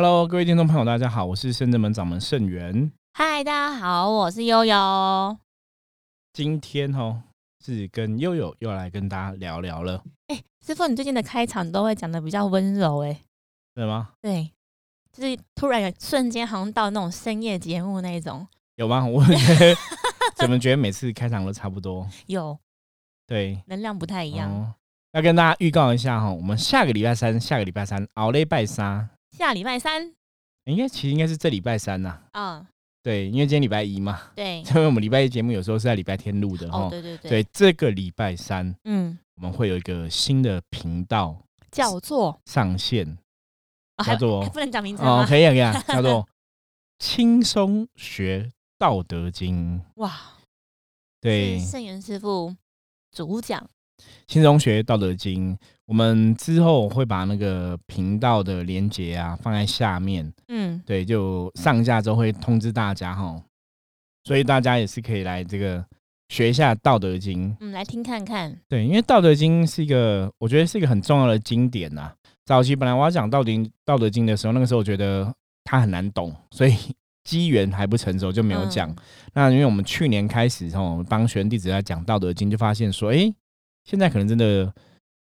Hello，各位听众朋友，大家好，我是深圳门掌门盛元。嗨，大家好，我是悠悠。今天哦，是跟悠悠又来跟大家聊聊了。哎，师傅，你最近的开场都会讲的比较温柔，哎，对吗？对，就是突然有瞬间好像到那种深夜节目那种。有吗？我 怎么觉得每次开场都差不多？有，对，能量不太一样。要跟大家预告一下哈，我们下个礼拜三，下个礼拜三熬了拜三。下礼拜三，应该其实应该是这礼拜三呐。嗯。对，因为今天礼拜一嘛，对，因为我们礼拜一节目有时候是在礼拜天录的哈，对对对，对，这个礼拜三，嗯，我们会有一个新的频道，叫做？上线，叫做不能讲名字哦，可以啊可以啊，叫做轻松学道德经，哇，对，圣元师傅主讲。轻松学道德经，我们之后会把那个频道的连接啊放在下面。嗯，对，就上架之后会通知大家哈，所以大家也是可以来这个学一下道德经。嗯，来听看看。对，因为道德经是一个，我觉得是一个很重要的经典呐。早期本来我要讲道德道德经的时候，那个时候我觉得它很难懂，所以机缘还不成熟就没有讲。那因为我们去年开始哦，帮学生弟子在讲道德经，就发现说，哎。现在可能真的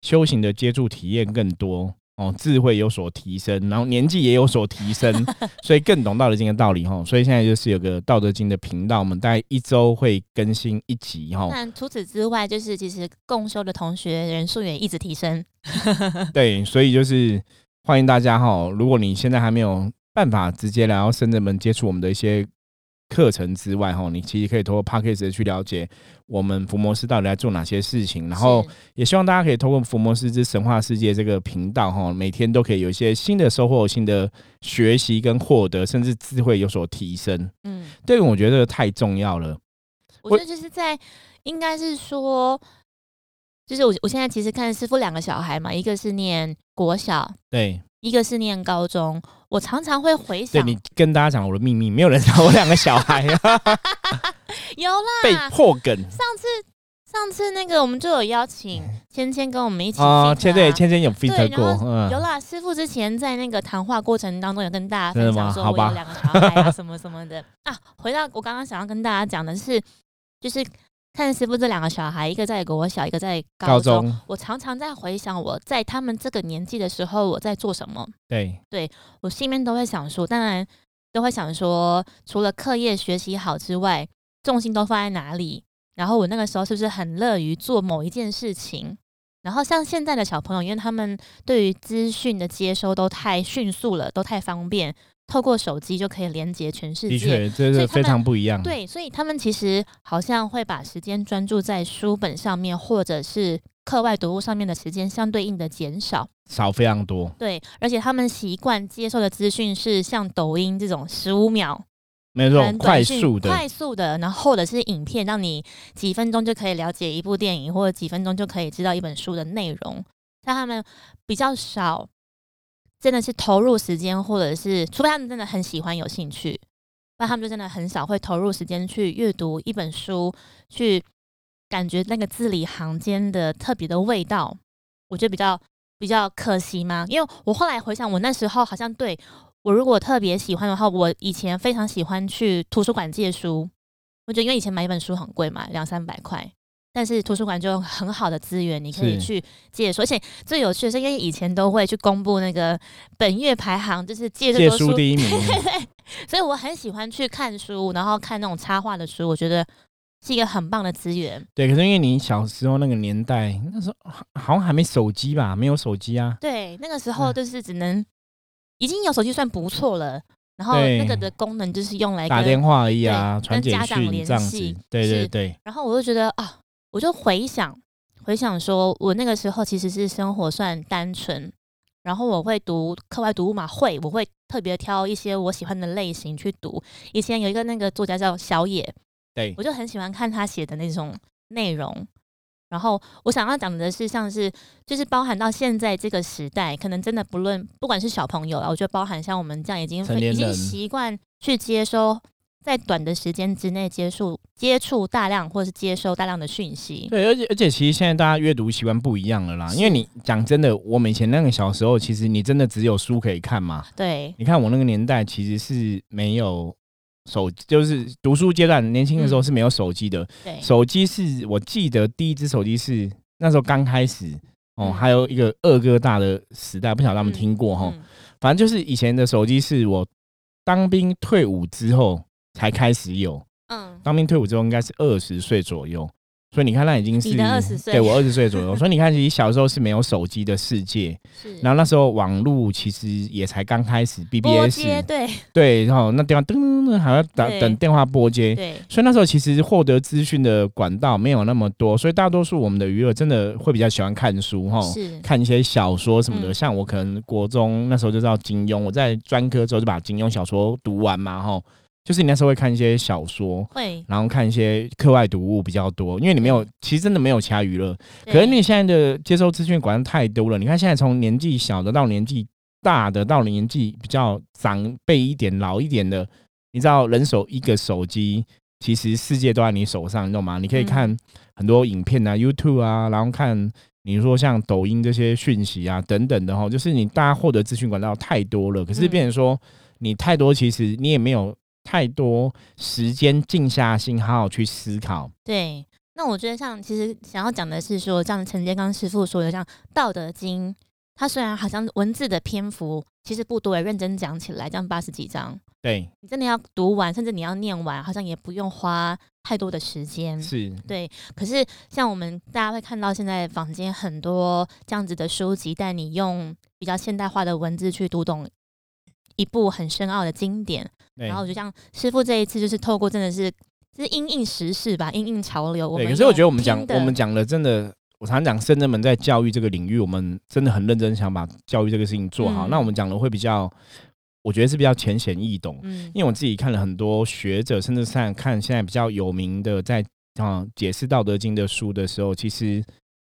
修行的接触体验更多哦，智慧有所提升，然后年纪也有所提升，所以更懂道德经的道理哈。所以现在就是有个道德经的频道，我们大概一周会更新一集哈。那除此之外，就是其实共修的同学人数也一直提升。对，所以就是欢迎大家哈。如果你现在还没有办法直接来到深圳门接触我们的一些。课程之外，哈，你其实可以通过 p a c k a g e 去了解我们福摩斯到底在做哪些事情，然后也希望大家可以通过福摩斯之神话世界这个频道，哈，每天都可以有一些新的收获、新的学习跟获得，甚至智慧有所提升。嗯，对，我觉得太重要了。我觉得就是在，应该是说，就是我我现在其实看师傅两个小孩嘛，一个是念国小，对。一个是念高中，我常常会回想。对你跟大家讲我的秘密，没有人知 道我两个小孩啊。有啦，被破梗。上次上次那个我们就有邀请芊芊跟我们一起哦，芊对芊芊有 fit 过，有啦。师傅之前在那个谈话过程当中有跟大家分享说，我有两个小孩啊，什么什么的啊。回到我刚刚想要跟大家讲的是，就是。看师傅这两个小孩，一个在国小，一个在高中。我常常在回想我在他们这个年纪的时候，我在做什么。对，对我心里面都会想说，当然都会想说，除了课业学习好之外，重心都放在哪里？然后我那个时候是不是很乐于做某一件事情？然后像现在的小朋友，因为他们对于资讯的接收都太迅速了，都太方便。透过手机就可以连接全世界，的确，这是非常不一样。对，所以他们其实好像会把时间专注在书本上面，或者是课外读物上面的时间相对应的减少，少非常多。对，而且他们习惯接受的资讯是像抖音这种十五秒，没错，快速的、快速的，然后或者是影片，让你几分钟就可以了解一部电影，或者几分钟就可以知道一本书的内容。但他们比较少。真的是投入时间，或者是除非他们真的很喜欢、有兴趣，那他们就真的很少会投入时间去阅读一本书，去感觉那个字里行间的特别的味道。我觉得比较比较可惜嘛，因为我后来回想，我那时候好像对我如果特别喜欢的话，我以前非常喜欢去图书馆借书。我觉得因为以前买一本书很贵嘛，两三百块。但是图书馆就有很好的资源，你可以去借书。而且最有趣的是，因为以前都会去公布那个本月排行，就是借借书第一名。所以我很喜欢去看书，然后看那种插画的书，我觉得是一个很棒的资源。对，可是因为你小时候那个年代，那时候好像还没手机吧？没有手机啊？对，那个时候就是只能已经有手机算不错了。然后那个的功能就是用来打电话而已啊，传简讯联系。对对对。然后我就觉得啊。我就回想，回想说，我那个时候其实是生活算单纯，然后我会读课外读物嘛，会，我会特别挑一些我喜欢的类型去读。以前有一个那个作家叫小野，对我就很喜欢看他写的那种内容。然后我想要讲的是，像是就是包含到现在这个时代，可能真的不论不管是小朋友啊，我觉得包含像我们这样已经已经习惯去接收。在短的时间之内接触接触大量或是接收大量的讯息。对，而且而且其实现在大家阅读习惯不一样了啦，因为你讲真的，我们以前那个小时候，其实你真的只有书可以看嘛。对，你看我那个年代其实是没有手，就是读书阶段年轻的时候是没有手机的。对，手机是我记得第一只手机是那时候刚开始哦，还有一个二哥大的时代，不晓得他们听过哈。反正就是以前的手机是我当兵退伍之后才开始有，嗯，当兵退伍之后应该是二十岁左右。所以你看，那已经是对我二十岁左右。所以你看，其实小时候是没有手机的世界，是。然后那时候网络其实也才刚开始，BBS 对对，然后那电话噔噔噔还要等等电话拨接，对。所以那时候其实获得资讯的管道没有那么多，所以大多数我们的娱乐真的会比较喜欢看书哈，是看一些小说什么的。像我可能国中那时候就知道金庸，我在专科之后就把金庸小说读完嘛哈。就是你那时候会看一些小说，会，然后看一些课外读物比较多，因为你没有，其实真的没有其他娱乐。可是你现在的接收资讯管道太多了，你看现在从年纪小的到年纪大的，到年纪比较长辈一点、老一点的，你知道人手一个手机，其实世界都在你手上，你懂吗？你可以看很多影片啊，YouTube 啊，然后看你说像抖音这些讯息啊等等的哈，就是你大家获得资讯管道太多了，可是变成说你太多，其实你也没有。太多时间静下心，好好去思考。对，那我觉得像其实想要讲的是说，像陈建刚师傅说的，像《道德经》，它虽然好像文字的篇幅其实不多，认真讲起来，这样八十几章，对你真的要读完，甚至你要念完，好像也不用花太多的时间。是对，可是像我们大家会看到现在坊间很多这样子的书籍，带你用比较现代化的文字去读懂。一部很深奥的经典，然后就像师傅这一次就是透过真的是就是因应时事吧，因应潮流。对，可是我觉得我们讲我们讲的真的，我常讲圣人们在教育这个领域，我们真的很认真想把教育这个事情做好。那我们讲的会比较，我觉得是比较浅显易懂。嗯，因为我自己看了很多学者，甚至上看现在比较有名的在啊解释《道德经》的书的时候，其实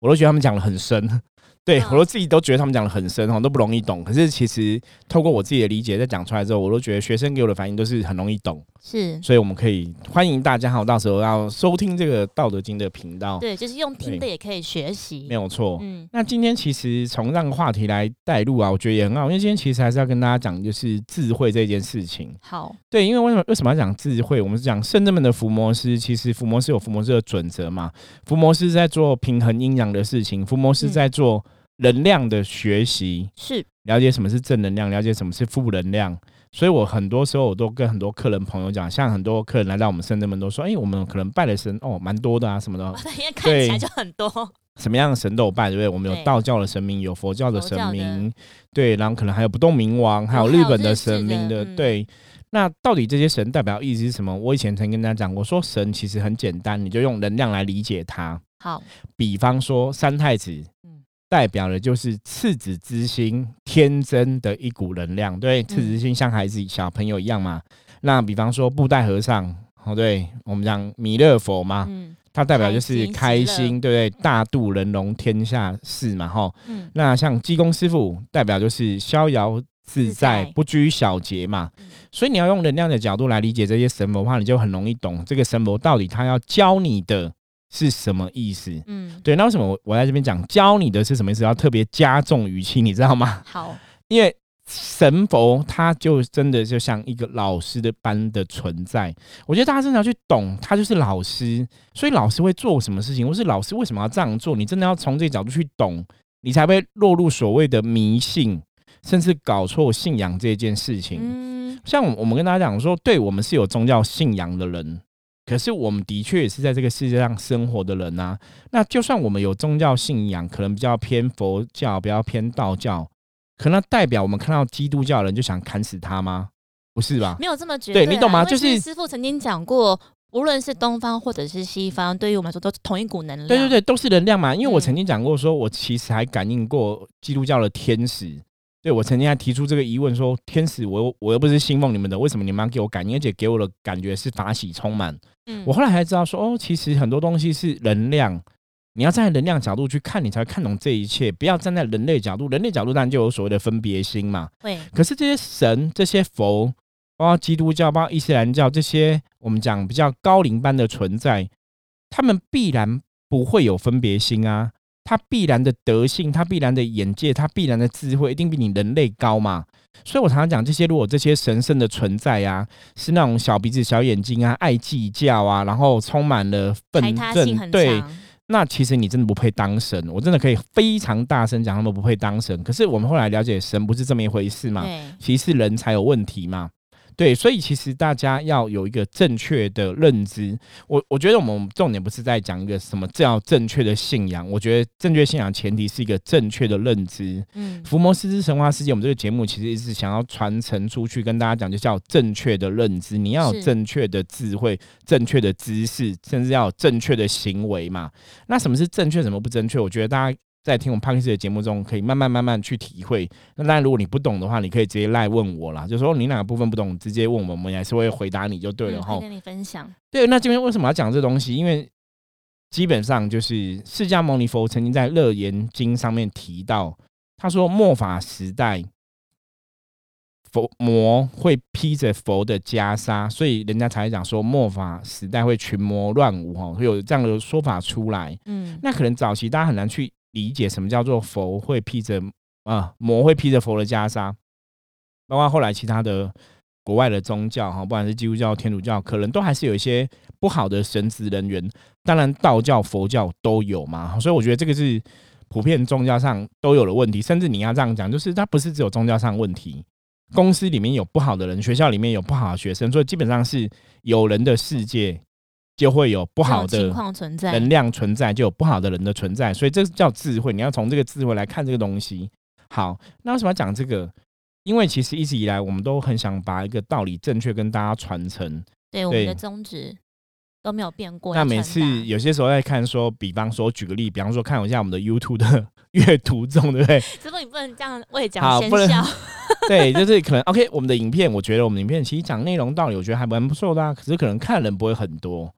我都觉得他们讲的很深。对，我都自己都觉得他们讲的很深哈，都不容易懂。可是其实透过我自己的理解，在讲出来之后，我都觉得学生给我的反应都是很容易懂。是，所以我们可以欢迎大家哈，到时候要收听这个《道德经》的频道。对，就是用听的也可以学习，没有错。嗯，那今天其实从让话题来带入啊，我觉得也很好，因为今天其实还是要跟大家讲，就是智慧这件事情。好，对，因为为什么为什么要讲智慧？我们是讲圣人们的伏魔师，其实伏魔师有伏魔师的准则嘛，伏魔师在做平衡阴阳的事情，伏魔师在做。能量的学习是了解什么是正能量，了解什么是负能量。所以我很多时候我都跟很多客人朋友讲，像很多客人来到我们深圳们都说：“哎，我们可能拜的神哦，蛮多的啊，什么的。”因为看起来就很多。什么样的神都有拜，对不对？我们有道教的神明，有佛教的神明，对，然后可能还有不动明王，还有日本的神明的，对。那到底这些神代表意思是什么？我以前曾跟大家讲过，说神其实很简单，你就用能量来理解它。好，比方说三太子。代表的就是赤子之心，天真的一股能量。对，赤子之心像孩子、小朋友一样嘛。那比方说布袋和尚，哦，对我们讲弥勒佛嘛，嗯，它代表就是开心，对不对？大度人容天下事嘛，哈。嗯。那像济公师傅，代表就是逍遥自在，不拘小节嘛。所以你要用能量的角度来理解这些神佛的话，你就很容易懂这个神佛到底他要教你的。是什么意思？嗯，对，那为什么我我在这边讲教你的是什么意思？要特别加重语气，你知道吗？好，因为神佛他就真的就像一个老师的般的存在。我觉得大家真的要去懂，他就是老师，所以老师会做什么事情，或是老师为什么要这样做，你真的要从这个角度去懂，你才会落入所谓的迷信，甚至搞错信仰这件事情。嗯，像我们跟大家讲说，对我们是有宗教信仰的人。可是我们的确也是在这个世界上生活的人呐。那就算我们有宗教信仰，可能比较偏佛教，比较偏道教，可能代表我们看到基督教人就想砍死他吗？不是吧？没有这么觉得。对你懂吗？就是师傅曾经讲过，无论是东方或者是西方，对于我们来说都是同一股能量。对对对，都是能量嘛。因为我曾经讲过，说我其实还感应过基督教的天使。对我曾经还提出这个疑问，说天使，我我又不是信奉你们的，为什么你们要给我感应？而且给我的感觉是法喜充满。嗯，我后来才知道说，哦，其实很多东西是能量，你要站在能量角度去看，你才会看懂这一切。不要站在人类角度，人类角度当然就有所谓的分别心嘛。对。可是这些神、这些佛，包括基督教、包括伊斯兰教这些，我们讲比较高龄般的存在，他们必然不会有分别心啊。他必然的德性，他必然的眼界，他必然的智慧，一定比你人类高嘛。所以我常常讲，这些如果这些神圣的存在啊，是那种小鼻子小眼睛啊，爱计较啊，然后充满了愤恨，对，那其实你真的不配当神。我真的可以非常大声讲，他们不配当神。可是我们后来了解，神不是这么一回事嘛，其实人才有问题嘛。对，所以其实大家要有一个正确的认知。我我觉得我们重点不是在讲一个什么叫正确的信仰，我觉得正确信仰前提是一个正确的认知。嗯，福摩斯之神话世界，我们这个节目其实是想要传承出去，跟大家讲，就叫正确的认知。你要有正确的智慧、正确的知识，甚至要有正确的行为嘛。那什么是正确，什么不正确？我觉得大家。在听我们帕克斯的节目中，可以慢慢慢慢去体会。那当然，如果你不懂的话，你可以直接赖问我啦，就说你哪个部分不懂，直接问我们，我们还是会回答你就对了哈。跟你分享。对，那这边为什么要讲这东西？因为基本上就是释迦牟尼佛曾经在《乐言经》上面提到，他说末法时代，佛魔会披着佛的袈裟，所以人家才讲说末法时代会群魔乱舞哈，会有这样的说法出来。嗯，那可能早期大家很难去。理解什么叫做佛会披着啊魔会披着佛的袈裟，包括后来其他的国外的宗教哈，不管是基督教、天主教，可能都还是有一些不好的神职人员。当然，道教、佛教都有嘛，所以我觉得这个是普遍宗教上都有的问题。甚至你要这样讲，就是它不是只有宗教上问题，公司里面有不好的人，学校里面有不好的学生，所以基本上是有人的世界。就会有不好的情况存在能量存在，就有不好的人的存在，所以这叫智慧。你要从这个智慧来看这个东西。好，那为什么要讲这个？因为其实一直以来，我们都很想把一个道理正确跟大家传承。对，我们的宗旨都没有变过。那每次有些时候在看，说，比方说举个例，比方说看一下我们的 YouTube 的 阅读中，对不对？师傅，你不能这样为讲先笑。对，就是可能 OK。我们的影片，我觉得我们影片其实讲内容道理，我觉得还蛮不错的啊。可是可能看人不会很多。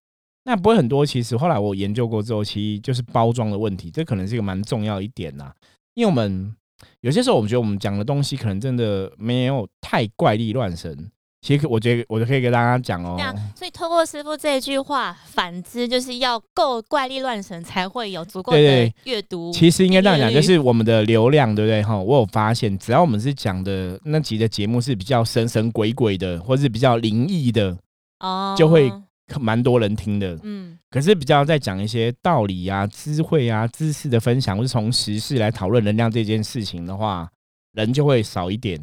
那不会很多，其实后来我研究过之后，其实就是包装的问题，这可能是一个蛮重要一点呐。因为我们有些时候，我们觉得我们讲的东西可能真的没有太怪力乱神。其实我觉得我就可以跟大家讲哦。所以透过师傅这句话，反之就是要够怪力乱神，才会有足够的阅读。其实应该这样讲，就是我们的流量，对不对？哈，我有发现，只要我们是讲的那集的节目是比较神神鬼鬼的，或是比较灵异的，哦，就会。蛮多人听的，嗯，可是比较在讲一些道理啊、智慧啊、知识的分享，或是从时事来讨论能量这件事情的话，人就会少一点。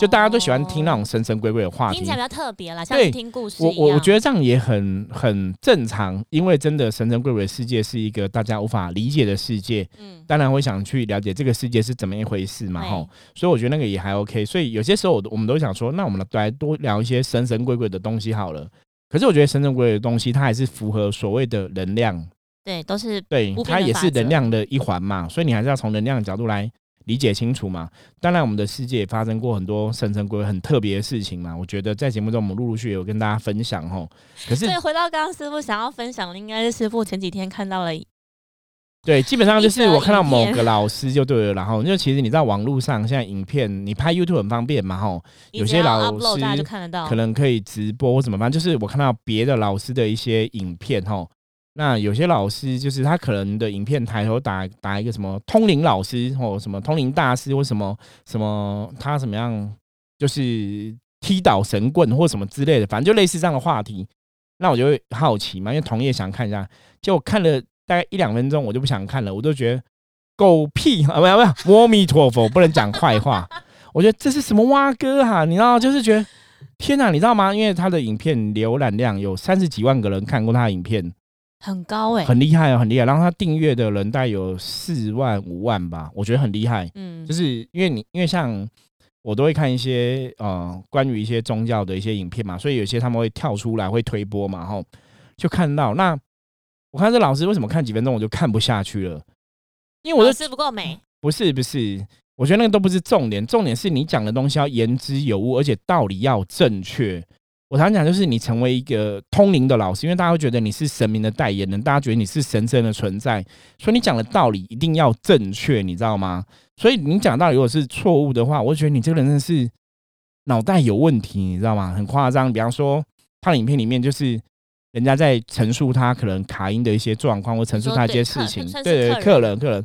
就大家都喜欢听那种神神鬼鬼的话题，听起来比较特别啦，像听故事我我我觉得这样也很很正常，因为真的神神鬼鬼的世界是一个大家无法理解的世界。嗯，当然会想去了解这个世界是怎么一回事嘛，吼。所以我觉得那个也还 OK。所以有些时候我我们都想说，那我们来多聊一些神神鬼鬼的东西好了。可是我觉得神神鬼鬼的东西，它还是符合所谓的能量，对，都是对，它也是能量的一环嘛，所以你还是要从能量的角度来理解清楚嘛。当然，我们的世界也发生过很多神神鬼鬼很特别的事情嘛。我觉得在节目中，我们陆陆续续有跟大家分享吼。可是，回到刚刚师傅想要分享的，应该是师傅前几天看到了。对，基本上就是我看到某个老师就对了，然后因为其实你在网络上现在影片你拍 YouTube 很方便嘛，吼，有些老师可能可以直播或怎么办，就是我看到别的老师的一些影片，吼，那有些老师就是他可能的影片抬头打打一个什么通灵老师或什么通灵大师或什么什么他怎么样，就是踢倒神棍或什么之类的，反正就类似这样的话题，那我就会好奇嘛，因为同业想看一下，就看了。大概一两分钟，我就不想看了。我都觉得狗屁 啊！不要不要，阿弥陀佛，不能讲坏话。我觉得这是什么蛙哥哈？你知道，就是觉得天哪，你知道吗？因为他的影片浏览量有三十几万个人看过他的影片，很高哎，很厉害啊，很厉害。然后他订阅的人大概有四万五万吧，我觉得很厉害。嗯，就是因为你因为像我都会看一些呃关于一些宗教的一些影片嘛，所以有些他们会跳出来会推播嘛，然后就看到那。我看这老师为什么看几分钟我就看不下去了？因为我的字不够美。不是不是，我觉得那个都不是重点，重点是你讲的东西要言之有物，而且道理要正确。我常讲就是你成为一个通灵的老师，因为大家会觉得你是神明的代言人，大家觉得你是神圣的存在，所以你讲的道理一定要正确，你知道吗？所以你讲道理如果是错误的话，我觉得你这个人真的是脑袋有问题，你知道吗？很夸张。比方说，他的影片里面就是人家在陈述他可能卡音的一些状况，或陈述他一些事情，对对，客人客人，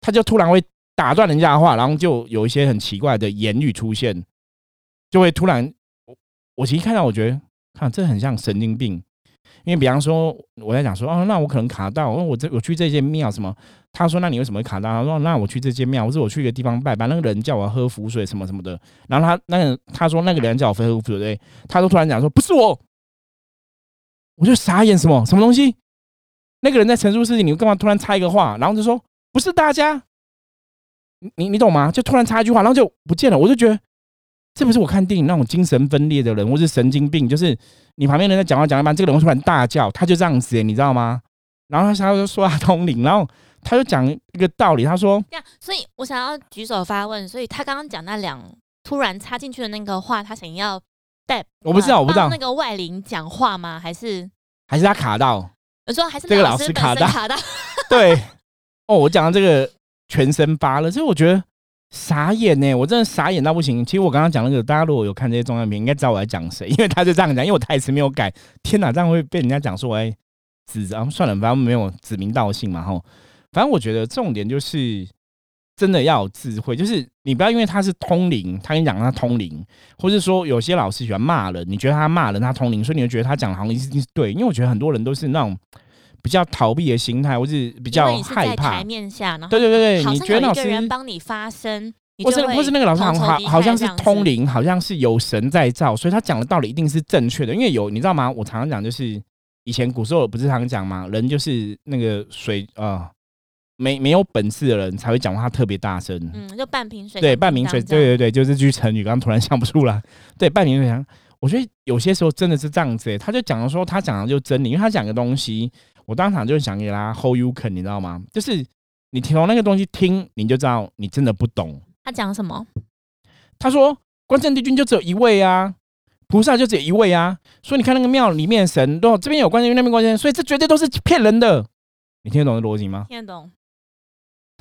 他就突然会打断人家的话，然后就有一些很奇怪的言语出现，就会突然，我我其实看到，我觉得看这很像神经病。因为比方说，我在讲说，哦，那我可能卡到，我我这我去这间庙什么？他说，那你为什么会卡到？他说，那我去这间庙，或者我去一个地方拜拜，那个人叫我喝符水什么什么的。然后他那个他说那个人叫我喝符水，他都突然讲说不是我，我就傻眼，什么什么东西？那个人在陈述事情，你干嘛突然插一个话？然后就说不是大家，你你懂吗？就突然插一句话，然后就不见了。我就觉得。这不是我看电影那种精神分裂的人，或是神经病，就是你旁边人在讲话讲一半，这个人突然大叫，他就这样子，你知道吗？然后他就说他通灵，然后他就讲一个道理，他说：这样，所以我想要举手发问，所以他刚刚讲那两突然插进去的那个话，他想要带我不知道，我不知道那个外灵讲话吗？还是还是他卡到？我说还是这个老师卡到卡到？对，哦，我讲的这个全身发了，所以我觉得。傻眼呢，我真的傻眼到不行。其实我刚刚讲那个，大家如果有看这些中药片，应该知道我在讲谁，因为他就这样讲，因为我台词没有改。天哪，这样会被人家讲说我指啊？算了，反正没有指名道姓嘛，吼。反正我觉得重点就是真的要有智慧，就是你不要因为他是通灵，他跟你讲他通灵，或是说有些老师喜欢骂人，你觉得他骂人他通灵，所以你就觉得他讲的好像一定是对。因为我觉得很多人都是那种。比较逃避的心态，或是比较害怕。台面下，对对对对，你觉得老师帮你发声，或是或是那个老师好像好像是通灵，好像是有神在造，所以他讲的道理一定是正确的。因为有你知道吗？我常常讲，就是以前古时候不是常讲吗？人就是那个水啊，没没有本事的人才会讲话特别大声。嗯，就半瓶水，对半瓶水，对对对，就是句成语，刚刚突然想不出来。对半瓶水，我觉得有些时候真的是这样子。他就讲的说，他讲的就真理，因为他讲的东西。我当场就想给他 hold you can，你知道吗？就是你从那个东西听，你就知道你真的不懂。他讲什么？他说关圣帝君就只有一位啊，菩萨就只有一位啊。所以你看那个庙里面神，都这边有关圣帝君，那边关圣帝君，所以这绝对都是骗人的。你听得懂的逻辑吗？听得懂。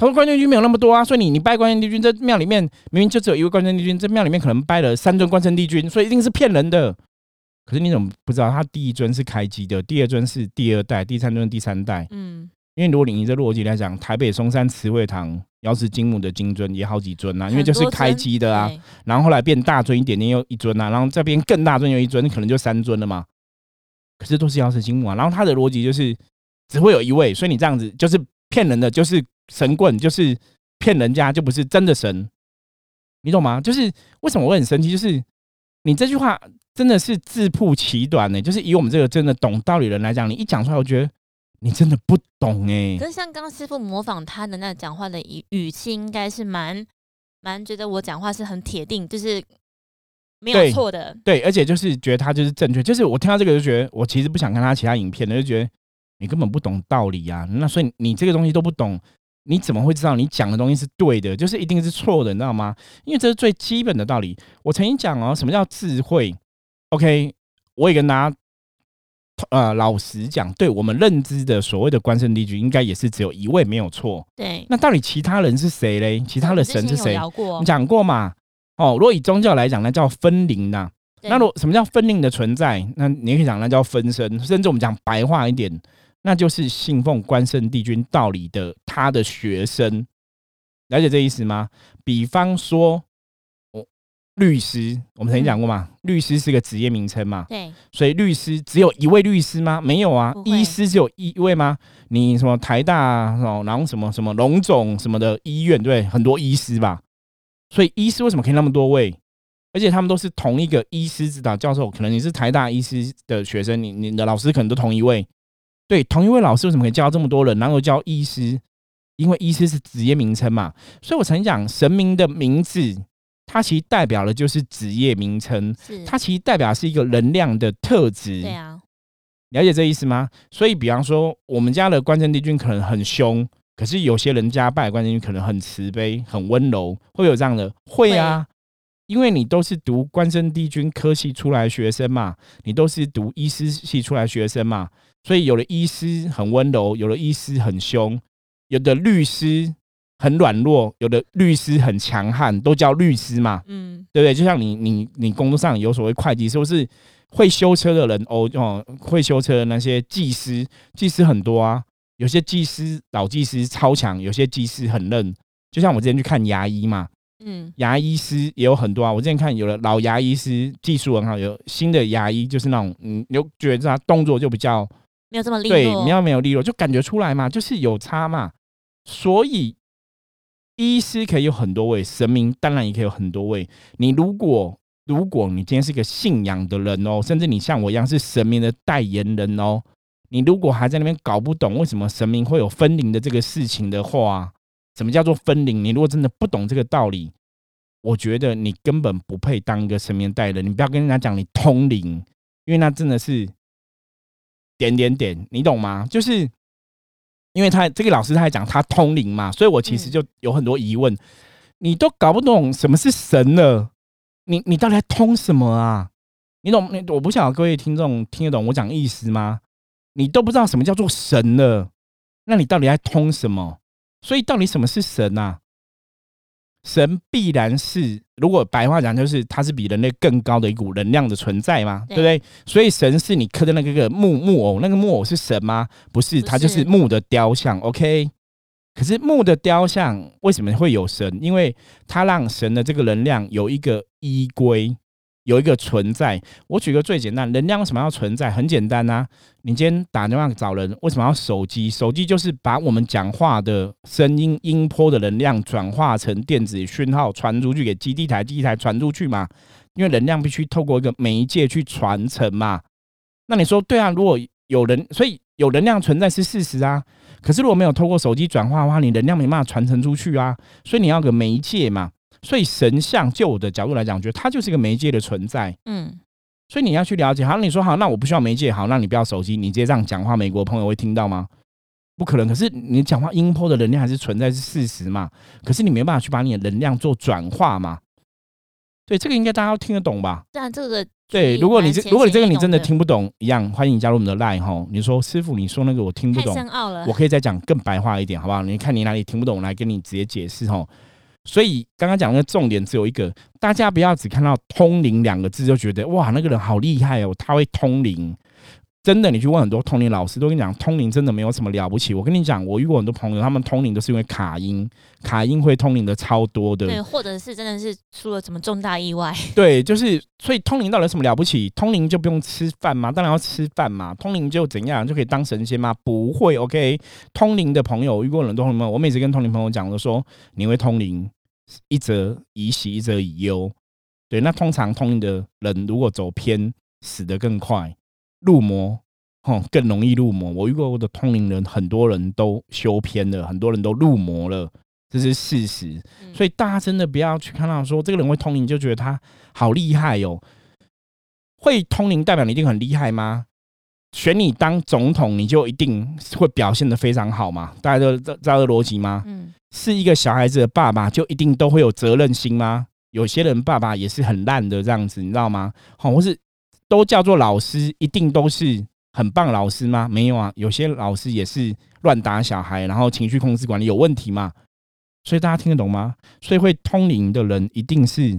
他说关圣帝君没有那么多啊，所以你你拜关圣帝君，这庙里面明明就只有一位关圣帝君，这庙里面可能拜了三尊关圣帝君，所以一定是骗人的。可是你怎么不知道？他第一尊是开机的，第二尊是第二代，第三尊第三代。嗯，因为如果你以这逻辑来讲，台北松山慈惠堂瑶池金母的金尊也好几尊啊，因为就是开机的啊。然后后来变大尊一点点又一尊啊，然后这边更大尊又一尊，可能就三尊了嘛。可是都是瑶池金母啊。然后他的逻辑就是只会有一位，所以你这样子就是骗人的，就是神棍，就是骗人家，就不是真的神。你懂吗？就是为什么我很生气？就是你这句话。真的是自曝其短呢，就是以我们这个真的懂道理人来讲，你一讲出来，我觉得你真的不懂哎。可是像刚刚师傅模仿他的那讲话的语语气，应该是蛮蛮觉得我讲话是很铁定，就是没有错的。对，而且就是觉得他就是正确。就是我听到这个就觉得，我其实不想看他其他影片的，就觉得你根本不懂道理啊。那所以你这个东西都不懂，你怎么会知道你讲的东西是对的？就是一定是错的，你知道吗？因为这是最基本的道理。我曾经讲哦，什么叫智慧？OK，我也跟大家，呃，老实讲，对我们认知的所谓的关圣帝君，应该也是只有一位没有错。对，那到底其他人是谁嘞？其他的神是谁？你讲过嘛？哦，如果以宗教来讲，那叫分灵呐。那如什么叫分灵的存在？那你可以讲那叫分身，甚至我们讲白话一点，那就是信奉关圣帝君道理的他的学生。了解这意思吗？比方说。我律师，我们曾经讲过嘛，律师是个职业名称嘛，对，所以律师只有一位律师吗？没有啊，医师只有一位吗？你什么台大哦，然后什么什么龙总什么的医院，对，很多医师吧，所以医师为什么可以那么多位？而且他们都是同一个医师指导教授，可能你是台大医师的学生，你你的老师可能都同一位，对，同一位老师为什么可以教这么多人？然后教医师，因为医师是职业名称嘛，所以我曾经讲神明的名字。它其实代表的就是职业名称，它其实代表是一个能量的特质。对啊，了解这意思吗？所以，比方说，我们家的关圣帝君可能很凶，可是有些人家拜关圣帝君可能很慈悲、很温柔，会有这样的？会啊，因为你都是读关圣帝君科系出来学生嘛，你都是读医师系出来学生嘛，所以有的医师很温柔，有的医师很凶，有的律师。很软弱，有的律师很强悍，都叫律师嘛，嗯，对不对？就像你你你工作上有所谓会计是不是会修车的人哦哦，会修车的那些技师，技师很多啊。有些技师老技师超强，有些技师很嫩。就像我之前去看牙医嘛，嗯，牙医师也有很多啊。我之前看有的老牙医师技术很好，有新的牙医就是那种嗯，有觉得他动作就比较没有这么利对，落，没有没有利落，就感觉出来嘛，就是有差嘛。所以医师可以有很多位，神明当然也可以有很多位。你如果如果你今天是一个信仰的人哦，甚至你像我一样是神明的代言人哦，你如果还在那边搞不懂为什么神明会有分灵的这个事情的话，什么叫做分灵？你如果真的不懂这个道理，我觉得你根本不配当一个神明代言人。你不要跟人家讲你通灵，因为那真的是点点点，你懂吗？就是因为他这个老师他还讲他通灵嘛，所以我其实就有很多疑问。你都搞不懂什么是神了，你你到底在通什么啊？你懂？你我不晓得各位听众听得懂我讲意思吗？你都不知道什么叫做神了，那你到底在通什么？所以到底什么是神啊？神必然是，如果白话讲，就是它是比人类更高的一股能量的存在嘛，对不对？所以神是你刻的那个个木木偶，那个木偶是神吗？不是，它就是木的雕像。OK，可是木的雕像为什么会有神？因为它让神的这个能量有一个依归。有一个存在，我举个最简单，能量为什么要存在？很简单呐，你今天打电话找人，为什么要手机？手机就是把我们讲话的声音音波的能量转化成电子讯号传出去给基地台，基地台传出去嘛。因为能量必须透过一个媒介去传承嘛。那你说对啊？如果有人，所以有能量存在是事实啊。可是如果没有透过手机转化的话，你能量没办法传承出去啊。所以你要个媒介嘛。所以神像，就我的角度来讲，我觉得它就是一个媒介的存在。嗯，所以你要去了解。好，你说好，那我不需要媒介，好，那你不要手机，你直接这样讲话，美国朋友会听到吗？不可能。可是你讲话音波的能量还是存在，是事实嘛？可是你没办法去把你的能量做转化嘛？对，这个应该大家都听得懂吧？但这个对，如果你这如果你这个你真的的听不懂，一样欢迎你加入我们的 line 哈。你说师傅，你说那个我听不太懂，我，可以再讲更白话一点，好不好？你看你哪里听不懂，我来跟你直接解释哈。所以刚刚讲的重点只有一个，大家不要只看到“通灵”两个字就觉得哇，那个人好厉害哦，他会通灵。真的，你去问很多通灵老师，都跟你讲，通灵真的没有什么了不起。我跟你讲，我遇过很多朋友，他们通灵都是因为卡音，卡音会通灵的超多的。对，或者是真的是出了什么重大意外，对，就是所以通灵到底有什么了不起？通灵就不用吃饭吗？当然要吃饭嘛。通灵就怎样就可以当神仙吗？不会。OK，通灵的朋友遇过很多朋友，我每次跟通灵朋友讲，都说你会通灵，一则以喜，一则以忧。对，那通常通灵的人如果走偏，死得更快，入魔，吼更容易入魔。我遇过我的通灵人，很多人都修偏了，很多人都入魔了，这是事实。嗯所以大家真的不要去看到说这个人会通灵，就觉得他好厉害哦。会通灵代表你一定很厉害吗？选你当总统，你就一定会表现的非常好吗？大家都知知道这逻辑吗？嗯，是一个小孩子的爸爸，就一定都会有责任心吗？有些人爸爸也是很烂的这样子，你知道吗？好，或是都叫做老师，一定都是很棒老师吗？没有啊，有些老师也是乱打小孩，然后情绪控制管理有问题嘛。所以大家听得懂吗？所以会通灵的人一定是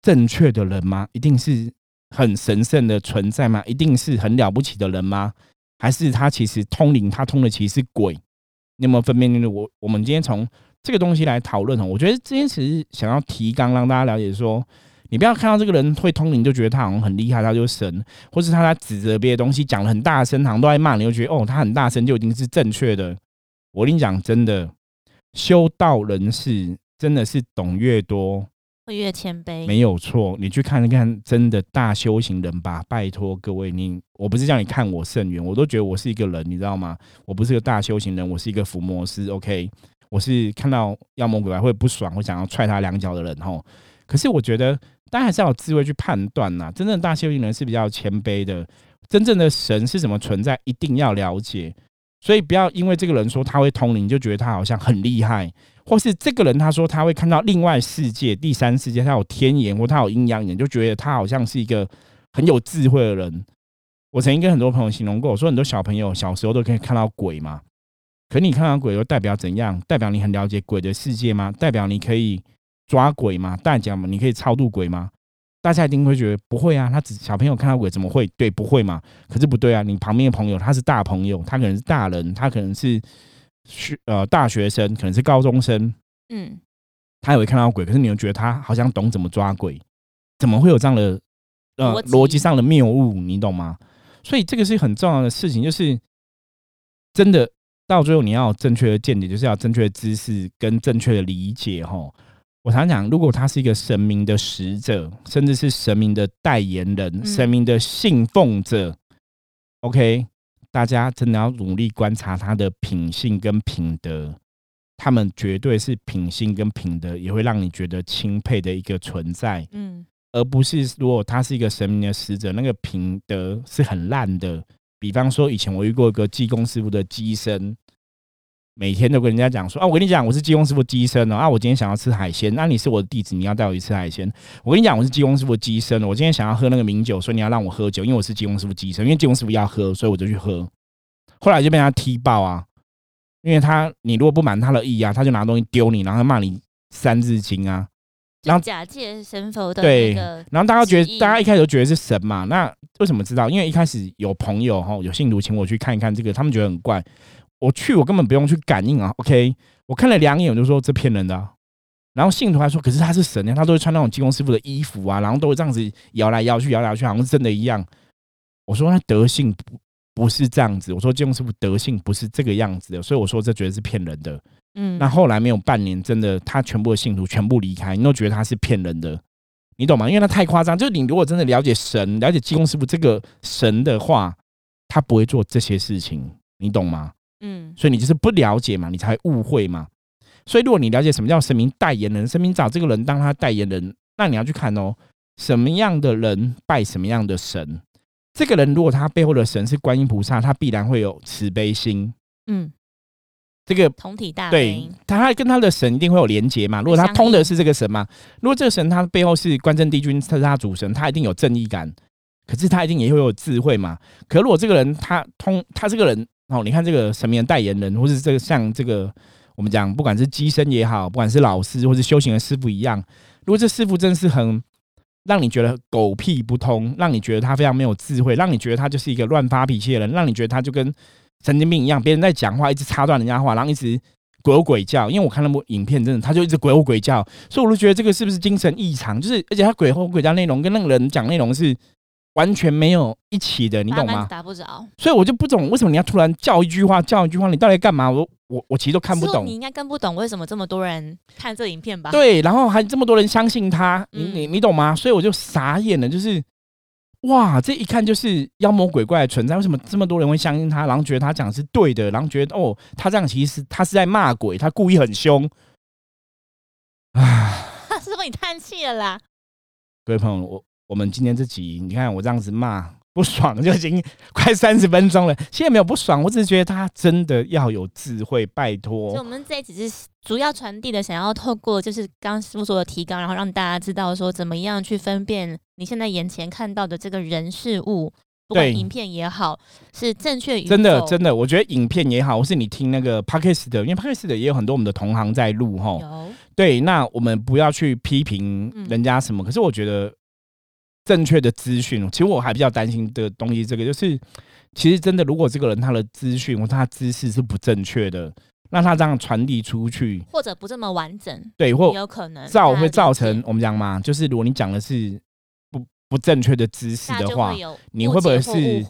正确的人吗？一定是很神圣的存在吗？一定是很了不起的人吗？还是他其实通灵，他通的其实是鬼？你有没有分辨力？我我们今天从这个东西来讨论哦，我觉得今天其实想要提纲让大家了解说，你不要看到这个人会通灵就觉得他好像很厉害，他就神，或是他在指责别的东西讲的很大声，好像都在骂你，就觉得哦他很大声就已经是正确的。我跟你讲，真的，修道人士真的是懂越多会越谦卑，没有错。你去看一看真的大修行人吧，拜托各位，你我不是叫你看我圣元，我都觉得我是一个人，你知道吗？我不是个大修行人，我是一个伏魔师。OK，我是看到妖魔鬼怪会不爽，会想要踹他两脚的人吼。可是我觉得大家还是要有智慧去判断呐。真正的大修行人是比较谦卑的，真正的神是怎么存在，一定要了解。所以不要因为这个人说他会通灵，就觉得他好像很厉害，或是这个人他说他会看到另外世界、第三世界，他有天眼或他有阴阳眼，就觉得他好像是一个很有智慧的人。我曾经跟很多朋友形容过，我说很多小朋友小时候都可以看到鬼嘛，可你看到鬼又代表怎样？代表你很了解鬼的世界吗？代表你可以抓鬼吗？代表你可以超度鬼吗？大家一定会觉得不会啊，他只小朋友看到鬼怎么会？对，不会嘛？可是不对啊，你旁边的朋友他是大朋友，他可能是大人，他可能是学呃大学生，可能是高中生，嗯，他也会看到鬼，可是你又觉得他好像懂怎么抓鬼，怎么会有这样的呃逻辑上的谬误？你懂吗？所以这个是很重要的事情，就是真的到最后你要正确的见解，就是要正确的知识跟正确的理解，哈。我常讲，如果他是一个神明的使者，甚至是神明的代言人、神明的信奉者，OK，大家真的要努力观察他的品性跟品德，他们绝对是品性跟品德也会让你觉得钦佩的一个存在，嗯，而不是如果他是一个神明的使者，那个品德是很烂的。比方说，以前我遇过一个济公师傅的机身。每天都跟人家讲说啊，我跟你讲，我是鸡公师傅鸡生哦啊，我今天想要吃海鲜，那你是我的弟子，你要带我去吃海鲜。我跟你讲，我是鸡公师傅机身，我今天想要喝那个名酒，所以你要让我喝酒，因为我是鸡公师傅鸡生，因为鸡公师傅要喝，所以我就去喝。后来就被他踢爆啊，因为他你如果不满他的意啊，他就拿东西丢你，然后骂你三字经啊，然后假借神佛的对，然后大家觉得大家一开始都觉得是神嘛，那为什么知道？因为一开始有朋友哈，有信徒请我去看一看这个，他们觉得很怪。我去，我根本不用去感应啊。OK，我看了两眼，我就说这骗人的。然后信徒还说，可是他是神呀，他都会穿那种济公师傅的衣服啊，然后都会这样子摇来摇去，摇来摇去，好像是真的一样。我说他德性不不是这样子，我说济公师傅德性不是这个样子的，所以我说这绝对是骗人的。嗯，那后来没有半年，真的他全部的信徒全部离开，你都觉得他是骗人的，你懂吗？因为他太夸张。就是你如果真的了解神，了解济公师傅这个神的话，他不会做这些事情，你懂吗？嗯，所以你就是不了解嘛，你才会误会嘛。所以如果你了解什么叫神明代言人，神明找这个人当他代言人，那你要去看哦，什么样的人拜什么样的神。这个人如果他背后的神是观音菩萨，他必然会有慈悲心。嗯，这个同体大对，他跟他的神一定会有连结嘛。如果他通的是这个神嘛，如果这个神他背后是关圣帝君，他是他主神，他一定有正义感，可是他一定也会有智慧嘛。可如果这个人他通，他这个人。哦，你看这个神明代言人，或是这个像这个我们讲，不管是机身也好，不管是老师或是修行的师傅一样，如果这师傅真是很让你觉得狗屁不通，让你觉得他非常没有智慧，让你觉得他就是一个乱发脾气的人，让你觉得他就跟神经病一样，别人在讲话一直插断人家话，然后一直鬼吼鬼叫。因为我看那部影片，真的他就一直鬼吼鬼叫，所以我就觉得这个是不是精神异常？就是而且他鬼吼鬼叫内容跟那个人讲内容是。完全没有一起的，你懂吗？打不着，所以我就不懂为什么你要突然叫一句话，叫一句话，你到底干嘛？我我我其实都看不懂。你应该更不懂为什么这么多人看这影片吧？对，然后还这么多人相信他，你你你懂吗？所以我就傻眼了，就是哇，这一看就是妖魔鬼怪的存在，为什么这么多人会相信他？然后觉得他讲的是对的，然后觉得哦，他这样其实他是在骂鬼，他故意很凶。啊，师傅你叹气了啦，各位朋友，我。我们今天这集，你看我这样子骂不爽，就已经 快三十分钟了。现在没有不爽，我只是觉得他真的要有智慧，拜托。就我们这一集是主要传递的，想要透过就是刚师傅说的提纲，然后让大家知道说怎么样去分辨你现在眼前看到的这个人事物，不管影片也好，是正确。真的真的，我觉得影片也好，或是你听那个 podcast 的，因为 podcast 的也有很多我们的同行在录哈。有。对，那我们不要去批评人家什么，可是我觉得。正确的资讯，其实我还比较担心的东西，这个就是，其实真的，如果这个人他的资讯或他知识是不正确的，那他这样传递出去，或者不这么完整，对，或有可能造会造成我们讲嘛，就是如果你讲的是不不正确的知识的话，你会不会是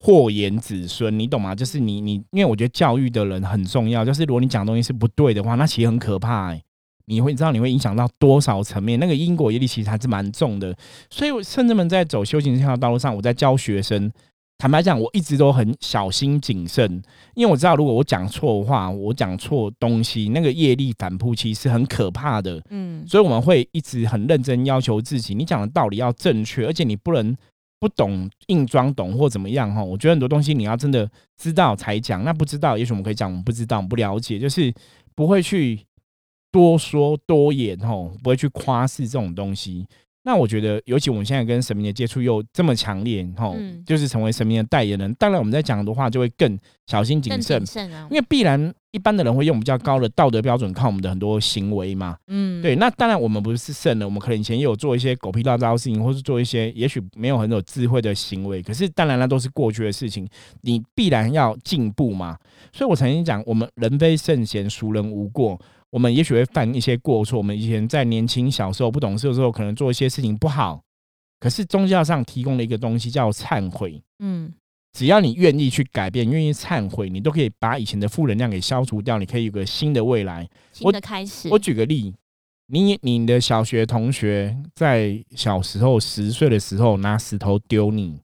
祸延子孙？你懂吗？就是你你，因为我觉得教育的人很重要，就是如果你讲东西是不对的话，那其实很可怕哎。你会知道你会影响到多少层面？那个因果业力其实还是蛮重的。所以，甚至们在走修行这条道路上，我在教学生，坦白讲，我一直都很小心谨慎，因为我知道，如果我讲错话，我讲错东西，那个业力反扑其实很可怕的。嗯，所以我们会一直很认真要求自己，你讲的道理要正确，而且你不能不懂硬装懂或怎么样哈。我觉得很多东西你要真的知道才讲，那不知道，也许我们可以讲我们不知道、不了解，就是不会去。多说多言吼，不会去夸饰这种东西。那我觉得，尤其我们现在跟神明的接触又这么强烈，吼，嗯就是成为神明的代言人。当然，我们在讲的话就会更小心谨慎，慎啊因。为必然一般的人会用比较高的道德标准看我们的很多行为嘛。嗯，对，那当然我们不是圣人，我们可能以前也有做一些狗屁大招的事情，或是做一些也许没有很有智慧的行为。可是当然那都是过去的事情，你必然要进步嘛。所以我曾经讲，我们人非圣贤，孰人无过。我们也许会犯一些过错，我们以前在年轻小时候不懂事的时候，可能做一些事情不好。可是宗教上提供了一个东西叫忏悔，嗯只要你愿意去改变，愿意忏悔，你都可以把以前的负能量给消除掉，你可以有个新的未来。新的开始。我举个例，你你的小学同学在小时候十岁的时候拿石头丢你，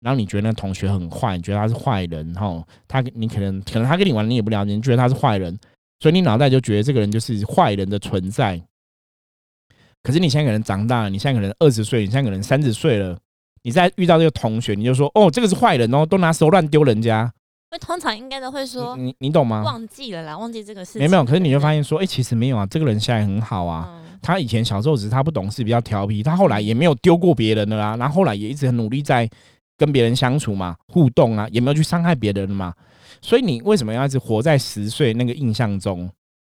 然后你觉得那同学很坏，你觉得他是坏人，哈，他你可能可能他跟你玩你也不了解，你觉得他是坏人，所以你脑袋就觉得这个人就是坏人的存在。可是你现在可能长大了，你现在可能二十岁，你现在可能三十岁了，你再遇到这个同学，你就说哦，这个是坏人哦，都拿手乱丢人家，因为通常应该都会说你你你懂吗？忘记了啦，忘记这个事情。没有没有，可是你就发现现说，哎、其实没有啊，这个人现在很好啊。嗯他以前小时候只是他不懂事，比较调皮，他后来也没有丢过别人的啦，然后后来也一直很努力在跟别人相处嘛，互动啊，也没有去伤害别人嘛。所以你为什么要一直活在十岁那个印象中，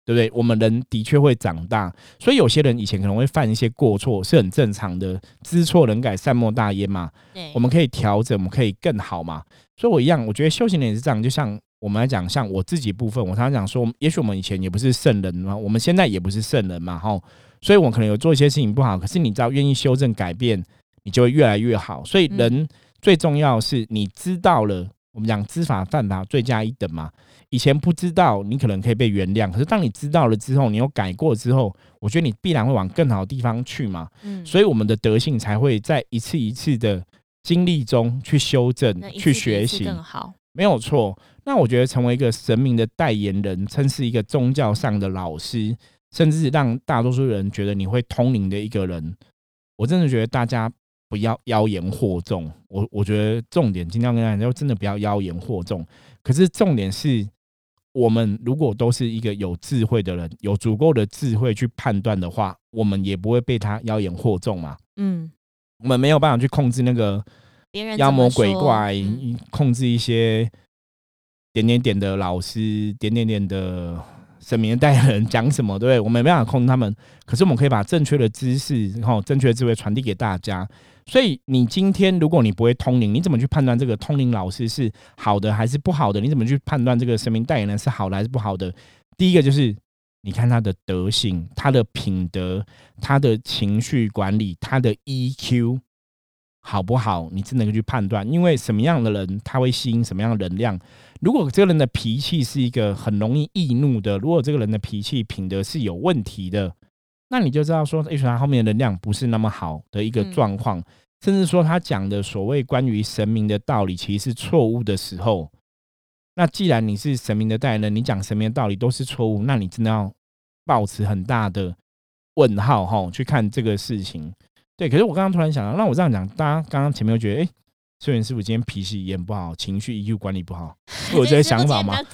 对不对？我们人的确会长大，所以有些人以前可能会犯一些过错，是很正常的，知错能改，善莫大焉嘛。对，我们可以调整，我们可以更好嘛。所以我一样，我觉得修行人也是这样，就像我们来讲，像我自己部分，我常常讲说，也许我们以前也不是圣人嘛，我们现在也不是圣人嘛，哈，所以我可能有做一些事情不好，可是你只要愿意修正改变，你就会越来越好。所以人最重要是你知道了，我们讲知法犯法，罪加一等嘛。以前不知道，你可能可以被原谅，可是当你知道了之后，你有改过之后，我觉得你必然会往更好的地方去嘛。嗯，所以我们的德性才会在一次一次的经历中去修正、一去学习，更好。没有错。那我觉得成为一个神明的代言人，称是一个宗教上的老师，甚至让大多数人觉得你会通灵的一个人，我真的觉得大家不要妖言惑众。我我觉得重点今天要跟大家讲，就真的不要妖言惑众。可是重点是。我们如果都是一个有智慧的人，有足够的智慧去判断的话，我们也不会被他妖言惑众嘛。嗯，我们没有办法去控制那个妖魔鬼怪，嗯控制一些点点点的老师、点点点的神明代言人讲什么，对不对？我们没办法控制他们，可是我们可以把正确的知识、然后正确的智慧传递给大家。所以，你今天如果你不会通灵，你怎么去判断这个通灵老师是好的还是不好的？你怎么去判断这个神明代言人是好的还是不好的？第一个就是你看他的德行、他的品德、他的情绪管理、他的 EQ 好不好？你真的去判断，因为什么样的人他会吸引什么样的能量。如果这个人的脾气是一个很容易易怒的，如果这个人的脾气品德是有问题的，那你就知道说，也许他后面的能量不是那么好的一个状况，甚至说他讲的所谓关于神明的道理其实是错误的时候，那既然你是神明的代言人，你讲神明的道理都是错误，那你真的要保持很大的问号哈去看这个事情。对，可是我刚刚突然想到，那我这样讲，大家刚刚前面又觉得，哎、虽然师傅今天脾气也不好，情绪 EQ 管理不好，会有这些想法吗？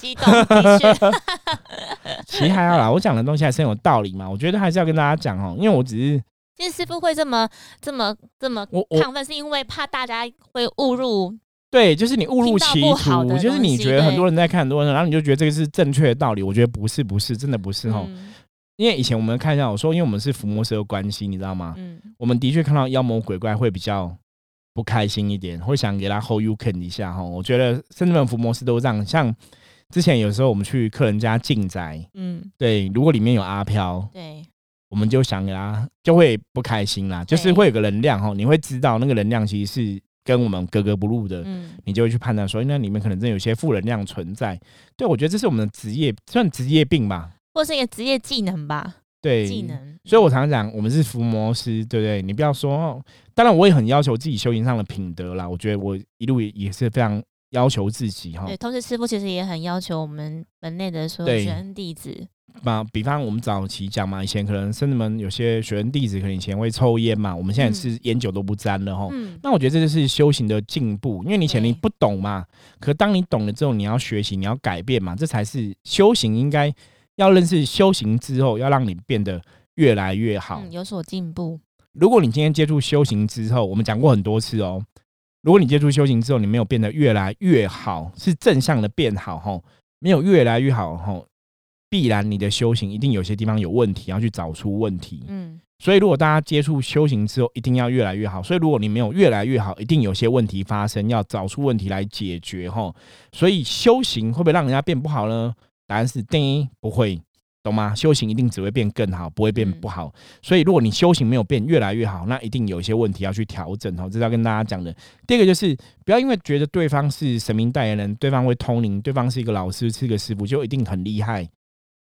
其实还好啦，我讲的东西还是很有道理嘛。我觉得还是要跟大家讲哦，因为我只是其实师傅会这么、这么、这么我我亢奋，是因为怕大家会误入。对，就是你误入歧途，就是你觉得很多人在看很多人，然后你就觉得这个是正确的道理。我觉得不是，不是，真的不是哦。嗯因为以前我们看一下，我说，因为我们是伏魔社的关系，你知道吗？嗯我们的确看到妖魔鬼怪会比较不开心一点，会想给他 hold you can 一下哈。我觉得甚至们伏魔师都这样，像之前有时候我们去客人家进宅，嗯，对，如果里面有阿飘，对，我们就想给他就会不开心啦，就是对会有个能量哈，你会知道那个能量其实是跟我们格格不入的，嗯你就会去判断说，那里面可能真有些负能量存在。对我觉得这是我们的职业，算职业病吧。或是一个职业技能吧，对，技能。所以我常常讲，我们是伏魔师，对不对？你不要说，哦当然我也很要求自己修行上的品德啦。我觉得我一路也也是非常要求自己哈。对，同时师傅其实也很要求我们门内的所有对学生弟子，嘛，比方我们早期讲嘛，以前可能甚至们有些学生弟子可能以前会抽烟嘛，我们现在嗯是烟酒都不沾了哈。嗯，那我觉得这就是修行的进步，因为你以前你不懂嘛，可当你懂了之后，你要学习，你要改变嘛，这才是修行应该要认识修行之后，要让你变得越来越好。嗯，有所进步。如果你今天接触修行之后，我们讲过很多次哦。如果你接触修行之后，你没有变得越来越好，是正向的变好吼，没有越来越好吼，必然你的修行一定有些地方有问题，要去找出问题。嗯，所以如果大家接触修行之后，一定要越来越好。所以如果你没有越来越好，一定有些问题发生，要找出问题来解决吼。所以修行会不会让人家变不好呢？答案是：第一不会。懂吗？修行一定只会变更好，不会变不好。所以，如果你修行没有变越来越好，那一定有一些问题要去调整哦。这是要跟大家讲的。第二个就是，不要因为觉得对方是神明代言人，对方会通灵，对方是一个老师，是一个师傅，就一定很厉害。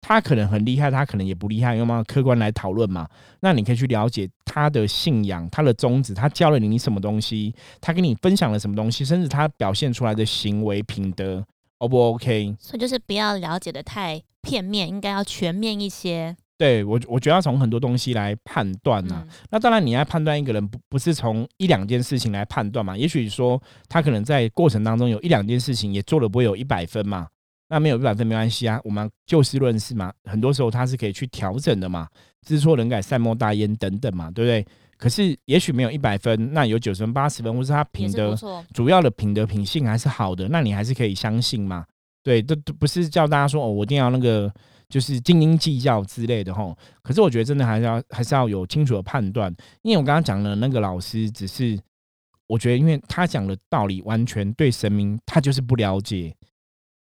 他可能很厉害，他可能也不厉害，用吗？客观来讨论嘛。那你可以去了解他的信仰、他的宗旨，他教了你什么东西，他跟你分享了什么东西，甚至他表现出来的行为品德。O 不 OK？所以就是不要了解的太片面，应该要全面一些。对我，我觉得要从很多东西来判断呐。那当然，你要判断一个人，不不是从一两件事情来判断嘛？也许说他可能在过程当中有一两件事情也做了不会有一百分嘛。那没有一百分没关系啊，我们就事论事嘛。很多时候他是可以去调整的嘛。知错能改，善莫大焉等等嘛，对不对？可是，也许没有一百分，那有九十分、八十分，或是他品德主要的品德品性还是好的，那你还是可以相信嘛？对，都都不是叫大家说哦，我一定要那个就是斤斤计较之类的吼。可是我觉得真的还是要还是要有清楚的判断，因为我刚刚讲的那个老师，只是我觉得，因为他讲的道理完全对神明他就是不了解，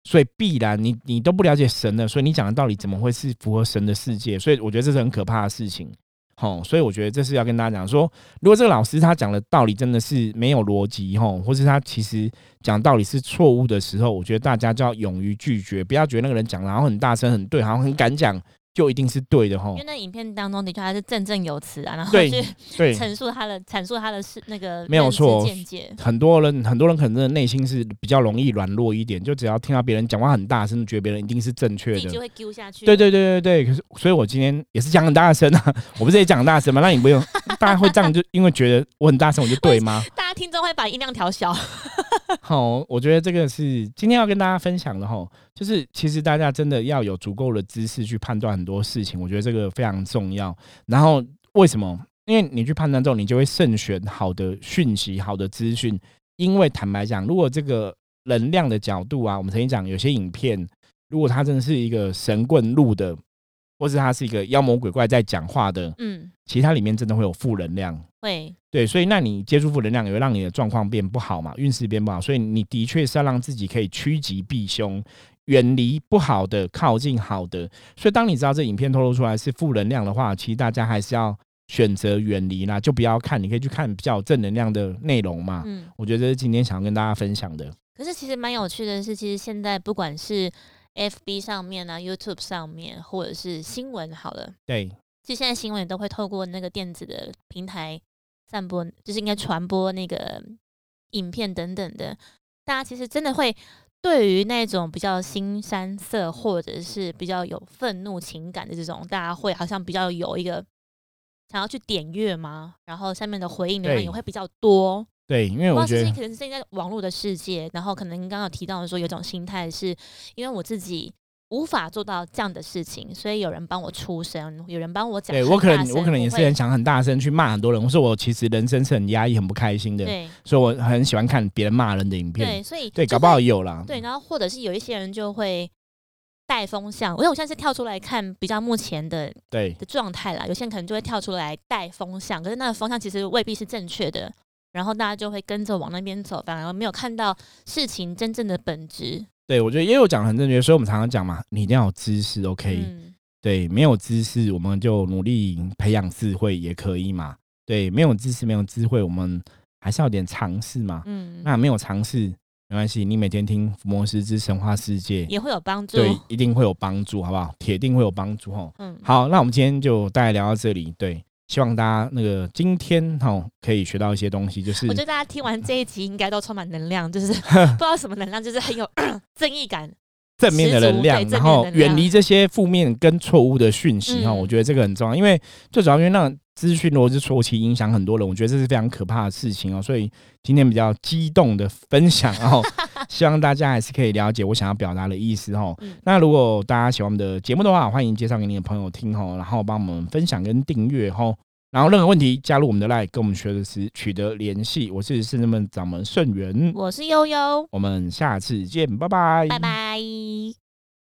所以必然你你都不了解神的，所以你讲的道理怎么会是符合神的世界？所以我觉得这是很可怕的事情。吼，所以我觉得这是要跟大家讲说，如果这个老师他讲的道理真的是没有逻辑，吼，或是他其实讲道理是错误的时候，我觉得大家就要勇于拒绝，不要觉得那个人讲了然后很大声很对，好像很敢讲。就一定是对的哈，因为那影片当中的确还是振振有词啊，然后去陈述他的阐述他的是那个没有错见解。很多人很多人可能真的内心是比较容易软弱一点，就只要听到别人讲话很大声，觉得别人一定是正确的，就会丢下去。对对对对对，可是所以我今天也是讲很大声啊，我不是也讲很大声吗？那你不用，大家会这样就因为觉得我很大声我就对吗？听众会把音量调小。好，我觉得这个是今天要跟大家分享的哈。就是其实大家真的要有足够的知识去判断很多事情，我觉得这个非常重要。然后为什么？因为你去判断之后，你就会慎选好的讯息、好的资讯。因为坦白讲，如果这个能量的角度啊，我们曾经讲有些影片，如果它真的是一个神棍录的，或是它是一个妖魔鬼怪在讲话的，嗯，其实它里面真的会有负能量。会，对，所以那你接触负能量，也会让你的状况变不好嘛，运势变不好。所以你的确是要让自己可以趋吉避凶。远离不好的，靠近好的。所以，当你知道这影片透露出来是负能量的话，其实大家还是要选择远离啦，就不要看。你可以去看比较正能量的内容嘛。嗯，我觉得这是今天想要跟大家分享的。可是，其实蛮有趣的是，其实现在不管是 FB 上面啊、YouTube 上面，或者是新闻，好了，对，其实现在新闻都会透过那个电子的平台散播，就是应该传播那个影片等等的。大家其实真的会。对于那种比较新山色，或者是比较有愤怒情感的这种，大家会好像比较有一个想要去点阅吗？然后下面的回应的人也会比较多。对，因为我觉得可能是现在网络的世界，然后可能刚刚提到的说，有种心态是因为我自己。无法做到这样的事情，所以有人帮我出声，有人帮我讲。对我可能我可能也是很想很大声去骂很多人。我说我其实人生是很压抑、很不开心的，对，所以我很喜欢看别人骂人的影片。对，所以对，搞不好有啦。对，然后或者是有一些人就会带风向，因为我现在是跳出来看比较目前的对的状态啦。有些人可能就会跳出来带风向，可是那个风向其实未必是正确的，然后大家就会跟着往那边走，反而没有看到事情真正的本质。对，我觉得也有讲很正确，所以我们常常讲嘛，你一定要有知识，OK？对，没有知识，我们就努力培养智慧也可以嘛。对，没有知识，没有智慧，我们还是要点尝试嘛。嗯，那没有尝试没关系，你每天听《福摩斯之神话世界》也会有帮助，对，一定会有帮助，好不好？铁定会有帮助哦。嗯，好，那我们今天就大概聊到这里，对。希望大家那个今天哈可以学到一些东西，就是我觉得大家听完这一集应该都充满能量，就是 不知道什么能量，就是很有 正义感、正面的能量，然后远离这些负面跟错误的讯息哈。我觉得这个很重要，因为最主要因为那资讯如果是错，其影响很多人，我觉得这是非常可怕的事情哦。所以今天比较激动的分享，然 后希望大家还是可以了解我想要表达的意思哈。那如果大家喜欢我们的节目的话，欢迎介绍给你的朋友听哦，然后帮我们分享跟订阅哈。然后任何问题加入我们的 line，跟我们学的师取得联系。我是圣人们掌门盛元，我是悠悠，我们下次见，拜拜，拜拜。